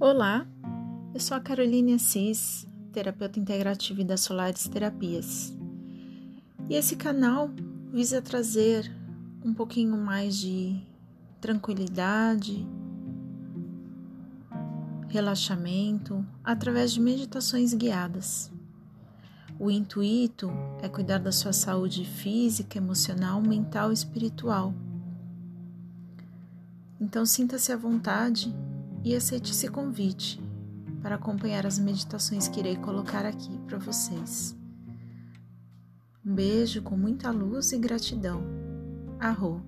Olá, eu sou a Caroline Assis, terapeuta integrativa da Solares Terapias. E esse canal visa trazer um pouquinho mais de tranquilidade, relaxamento através de meditações guiadas. O intuito é cuidar da sua saúde física, emocional, mental e espiritual. Então sinta-se à vontade e aceite esse convite para acompanhar as meditações que irei colocar aqui para vocês. Um beijo com muita luz e gratidão. Arro.